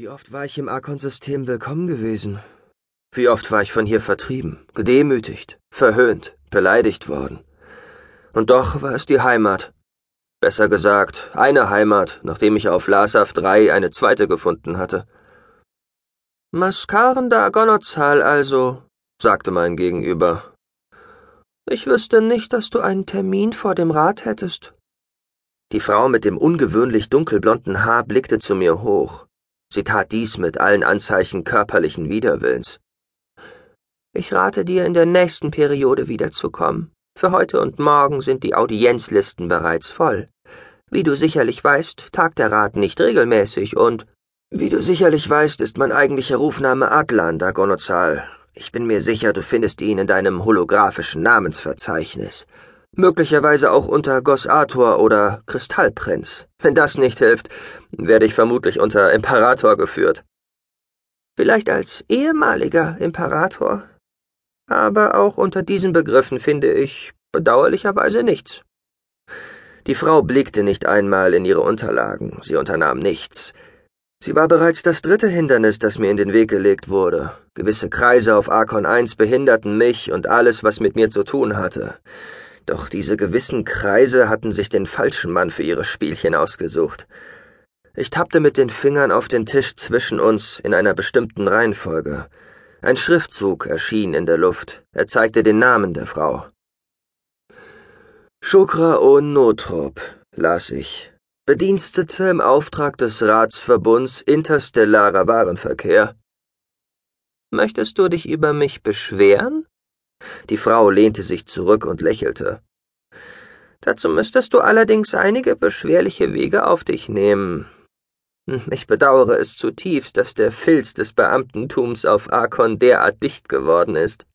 Wie oft war ich im Arkon-System willkommen gewesen? Wie oft war ich von hier vertrieben, gedemütigt, verhöhnt, beleidigt worden? Und doch war es die Heimat. Besser gesagt, eine Heimat, nachdem ich auf Lasav 3 eine zweite gefunden hatte. Maskaren da Gonozal also, sagte mein Gegenüber. Ich wüsste nicht, dass du einen Termin vor dem Rat hättest. Die Frau mit dem ungewöhnlich dunkelblonden Haar blickte zu mir hoch. Sie tat dies mit allen Anzeichen körperlichen Widerwillens. Ich rate dir, in der nächsten Periode wiederzukommen. Für heute und morgen sind die Audienzlisten bereits voll. Wie du sicherlich weißt, tagt der Rat nicht regelmäßig und wie du sicherlich weißt, ist mein eigentlicher Rufname Adlan Dagonozal. Ich bin mir sicher, du findest ihn in deinem holographischen Namensverzeichnis. Möglicherweise auch unter Gossator oder Kristallprinz. Wenn das nicht hilft, werde ich vermutlich unter Imperator geführt. Vielleicht als ehemaliger Imperator. Aber auch unter diesen Begriffen finde ich bedauerlicherweise nichts. Die Frau blickte nicht einmal in ihre Unterlagen, sie unternahm nichts. Sie war bereits das dritte Hindernis, das mir in den Weg gelegt wurde. Gewisse Kreise auf Arkon 1 behinderten mich und alles, was mit mir zu tun hatte. Doch diese gewissen Kreise hatten sich den falschen Mann für ihre Spielchen ausgesucht. Ich tappte mit den Fingern auf den Tisch zwischen uns in einer bestimmten Reihenfolge. Ein Schriftzug erschien in der Luft. Er zeigte den Namen der Frau. Shukra o Notrop, las ich. Bedienstete im Auftrag des Ratsverbunds Interstellarer Warenverkehr. Möchtest du dich über mich beschweren? Die Frau lehnte sich zurück und lächelte. Dazu müsstest du allerdings einige beschwerliche Wege auf dich nehmen. Ich bedauere es zutiefst, dass der Filz des Beamtentums auf Arkon derart dicht geworden ist.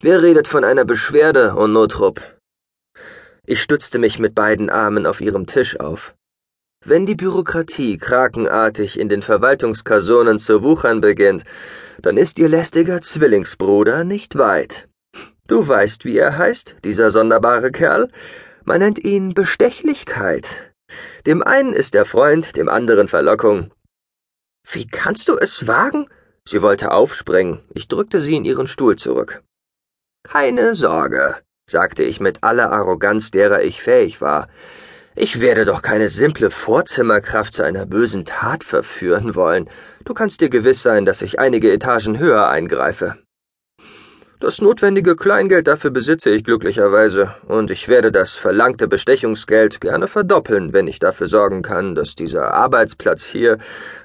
Wer redet von einer Beschwerde, Onotrup? Ich stützte mich mit beiden Armen auf ihrem Tisch auf. Wenn die Bürokratie krakenartig in den Verwaltungskasonen zu wuchern beginnt, dann ist Ihr lästiger Zwillingsbruder nicht weit. Du weißt, wie er heißt, dieser sonderbare Kerl. Man nennt ihn Bestechlichkeit. Dem einen ist er Freund, dem anderen Verlockung. Wie kannst du es wagen? Sie wollte aufspringen. Ich drückte sie in ihren Stuhl zurück. Keine Sorge, sagte ich mit aller Arroganz, derer ich fähig war. Ich werde doch keine simple Vorzimmerkraft zu einer bösen Tat verführen wollen. Du kannst dir gewiss sein, dass ich einige Etagen höher eingreife. Das notwendige Kleingeld dafür besitze ich glücklicherweise, und ich werde das verlangte Bestechungsgeld gerne verdoppeln, wenn ich dafür sorgen kann, dass dieser Arbeitsplatz hier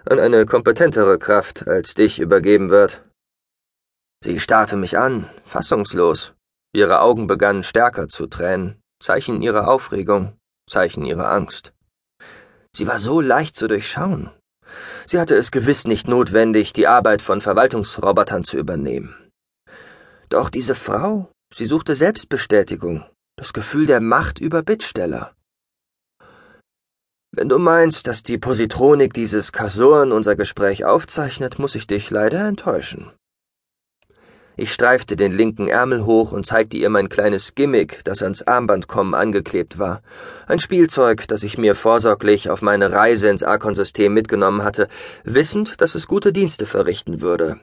an eine kompetentere Kraft als dich übergeben wird. Sie starrte mich an, fassungslos. Ihre Augen begannen stärker zu tränen, Zeichen ihrer Aufregung. Zeichen ihrer Angst. Sie war so leicht zu durchschauen. Sie hatte es gewiss nicht notwendig, die Arbeit von Verwaltungsrobotern zu übernehmen. Doch diese Frau, sie suchte Selbstbestätigung, das Gefühl der Macht über Bittsteller. Wenn du meinst, dass die Positronik dieses Kasoren unser Gespräch aufzeichnet, muss ich dich leider enttäuschen. Ich streifte den linken Ärmel hoch und zeigte ihr mein kleines Gimmick, das ans Armbandkommen angeklebt war. Ein Spielzeug, das ich mir vorsorglich auf meine Reise ins Arkon-System mitgenommen hatte, wissend, dass es gute Dienste verrichten würde.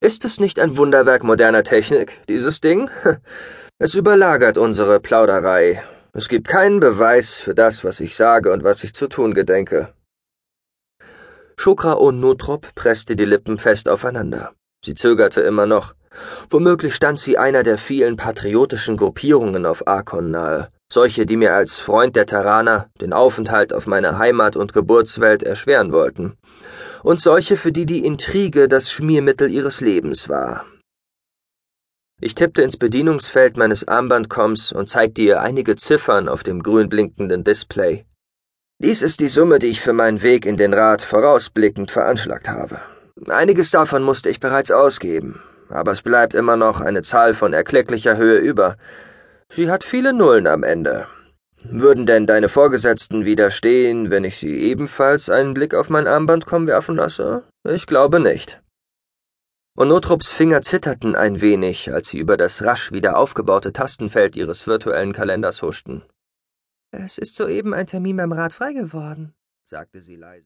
Ist es nicht ein Wunderwerk moderner Technik, dieses Ding? Es überlagert unsere Plauderei. Es gibt keinen Beweis für das, was ich sage und was ich zu tun gedenke. Shukra Notrop presste die Lippen fest aufeinander. Sie zögerte immer noch. Womöglich stand sie einer der vielen patriotischen Gruppierungen auf Arkon nahe, solche, die mir als Freund der Terraner den Aufenthalt auf meiner Heimat und Geburtswelt erschweren wollten, und solche, für die die Intrige das Schmiermittel ihres Lebens war. Ich tippte ins Bedienungsfeld meines Armbandkomms und zeigte ihr einige Ziffern auf dem grün blinkenden Display. Dies ist die Summe, die ich für meinen Weg in den Rat vorausblickend veranschlagt habe. Einiges davon musste ich bereits ausgeben, aber es bleibt immer noch eine Zahl von erklecklicher Höhe über. Sie hat viele Nullen am Ende. Würden denn deine Vorgesetzten widerstehen, wenn ich sie ebenfalls einen Blick auf mein Armband kommen werfen lasse? Ich glaube nicht. Und Notrups Finger zitterten ein wenig, als sie über das rasch wieder aufgebaute Tastenfeld ihres virtuellen Kalenders huschten. Es ist soeben ein Termin beim Rat frei geworden, sagte sie leise.